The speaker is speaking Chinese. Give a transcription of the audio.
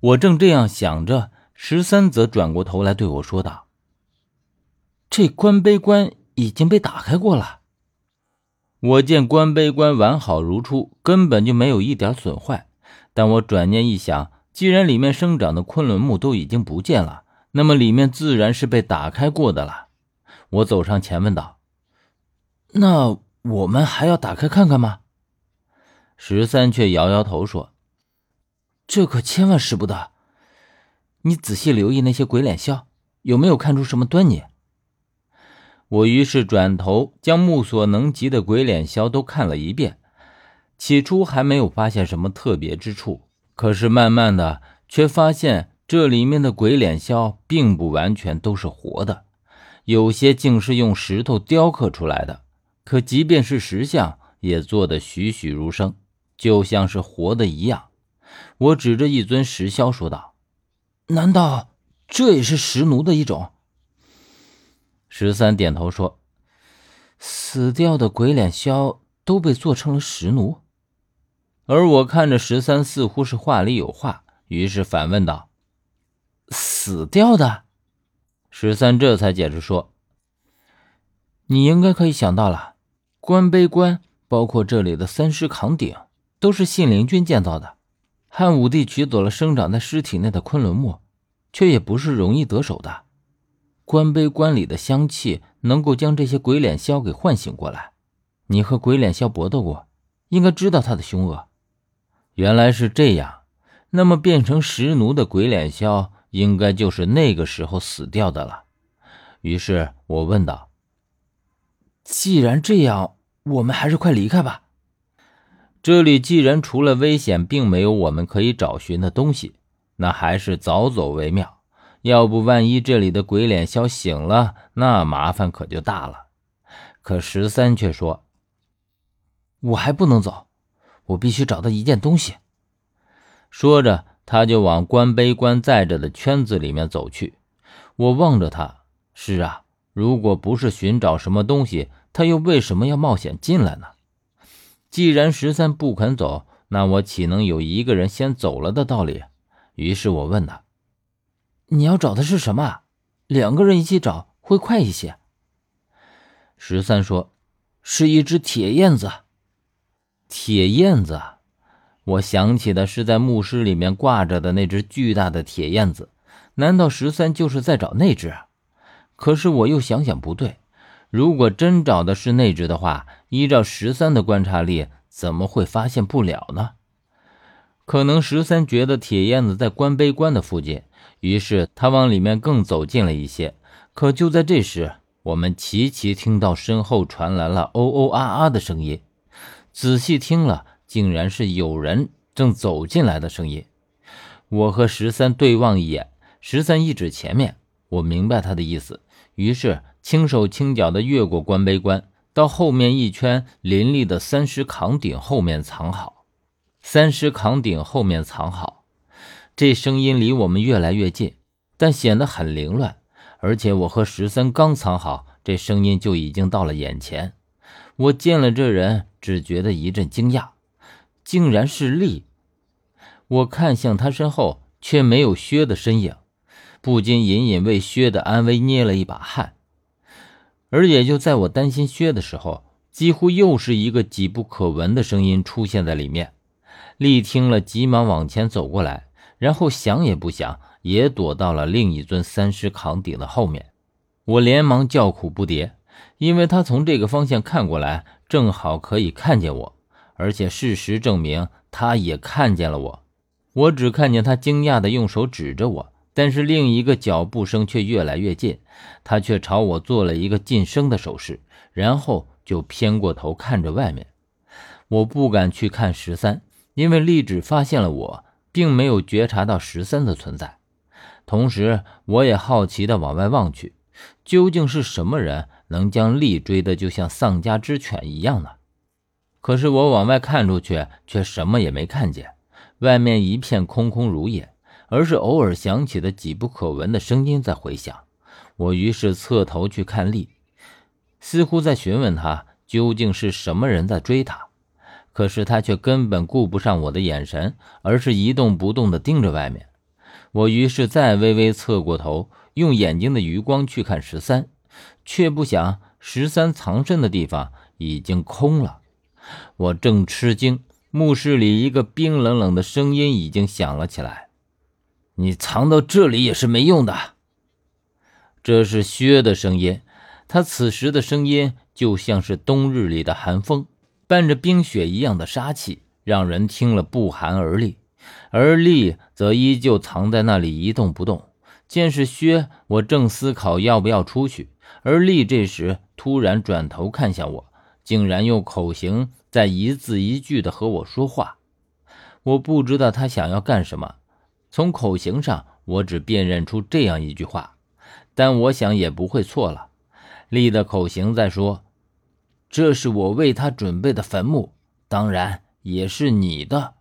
我正这样想着，十三则转过头来对我说道：“这关碑关已经被打开过了。”我见关碑关完好如初，根本就没有一点损坏。但我转念一想，既然里面生长的昆仑木都已经不见了，那么里面自然是被打开过的了。我走上前问道：“那我们还要打开看看吗？”十三却摇摇头说：“这可千万使不得。你仔细留意那些鬼脸枭，有没有看出什么端倪？”我于是转头将目所能及的鬼脸枭都看了一遍，起初还没有发现什么特别之处，可是慢慢的却发现这里面的鬼脸枭并不完全都是活的，有些竟是用石头雕刻出来的。可即便是石像，也做得栩栩如生，就像是活的一样。我指着一尊石枭说道：“难道这也是石奴的一种？”十三点头说：“死掉的鬼脸枭都被做成了石奴。”而我看着十三，似乎是话里有话，于是反问道：“死掉的？”十三这才解释说：“你应该可以想到了，关碑关包括这里的三尸扛鼎，都是信陵君建造的。汉武帝取走了生长在尸体内的昆仑木，却也不是容易得手的。”关碑关里的香气能够将这些鬼脸枭给唤醒过来。你和鬼脸枭搏斗过，应该知道他的凶恶。原来是这样，那么变成石奴的鬼脸枭，应该就是那个时候死掉的了。于是我问道：“既然这样，我们还是快离开吧。这里既然除了危险，并没有我们可以找寻的东西，那还是早走为妙。”要不，万一这里的鬼脸枭醒了，那麻烦可就大了。可十三却说：“我还不能走，我必须找到一件东西。”说着，他就往关碑关载着的圈子里面走去。我望着他，是啊，如果不是寻找什么东西，他又为什么要冒险进来呢？既然十三不肯走，那我岂能有一个人先走了的道理？于是我问他。你要找的是什么？两个人一起找会快一些。十三说：“是一只铁燕子。”铁燕子，我想起的是在墓室里面挂着的那只巨大的铁燕子。难道十三就是在找那只？可是我又想想不对，如果真找的是那只的话，依照十三的观察力，怎么会发现不了呢？可能十三觉得铁燕子在关碑关的附近。于是他往里面更走近了一些，可就在这时，我们齐齐听到身后传来了“哦哦啊啊”的声音。仔细听了，竟然是有人正走进来的声音。我和十三对望一眼，十三一指前面，我明白他的意思，于是轻手轻脚地越过关碑关，到后面一圈林立的三尸扛鼎后面藏好。三尸扛鼎后面藏好。这声音离我们越来越近，但显得很凌乱。而且我和十三刚藏好，这声音就已经到了眼前。我见了这人，只觉得一阵惊讶，竟然是力。我看向他身后，却没有薛的身影，不禁隐隐为薛的安危捏了一把汗。而也就在我担心薛的时候，几乎又是一个几不可闻的声音出现在里面。力听了，急忙往前走过来。然后想也不想，也躲到了另一尊三尸扛鼎的后面。我连忙叫苦不迭，因为他从这个方向看过来，正好可以看见我。而且事实证明，他也看见了我。我只看见他惊讶地用手指着我，但是另一个脚步声却越来越近，他却朝我做了一个噤声的手势，然后就偏过头看着外面。我不敢去看十三，因为丽芷发现了我。并没有觉察到十三的存在，同时我也好奇地往外望去，究竟是什么人能将丽追得就像丧家之犬一样呢？可是我往外看出去，却什么也没看见，外面一片空空如也，而是偶尔响起的几不可闻的声音在回响。我于是侧头去看丽，似乎在询问他究竟是什么人在追他。可是他却根本顾不上我的眼神，而是一动不动地盯着外面。我于是再微微侧过头，用眼睛的余光去看十三，却不想十三藏身的地方已经空了。我正吃惊，墓室里一个冰冷冷的声音已经响了起来：“你藏到这里也是没用的。”这是薛的声音，他此时的声音就像是冬日里的寒风，伴着冰雪一样的杀气，让人听了不寒而栗。而栗则依旧藏在那里一动不动。见是薛，我正思考要不要出去，而栗这时突然转头看向我，竟然用口型在一字一句的和我说话。我不知道他想要干什么，从口型上我只辨认出这样一句话，但我想也不会错了。立的口型在说：“这是我为他准备的坟墓，当然也是你的。”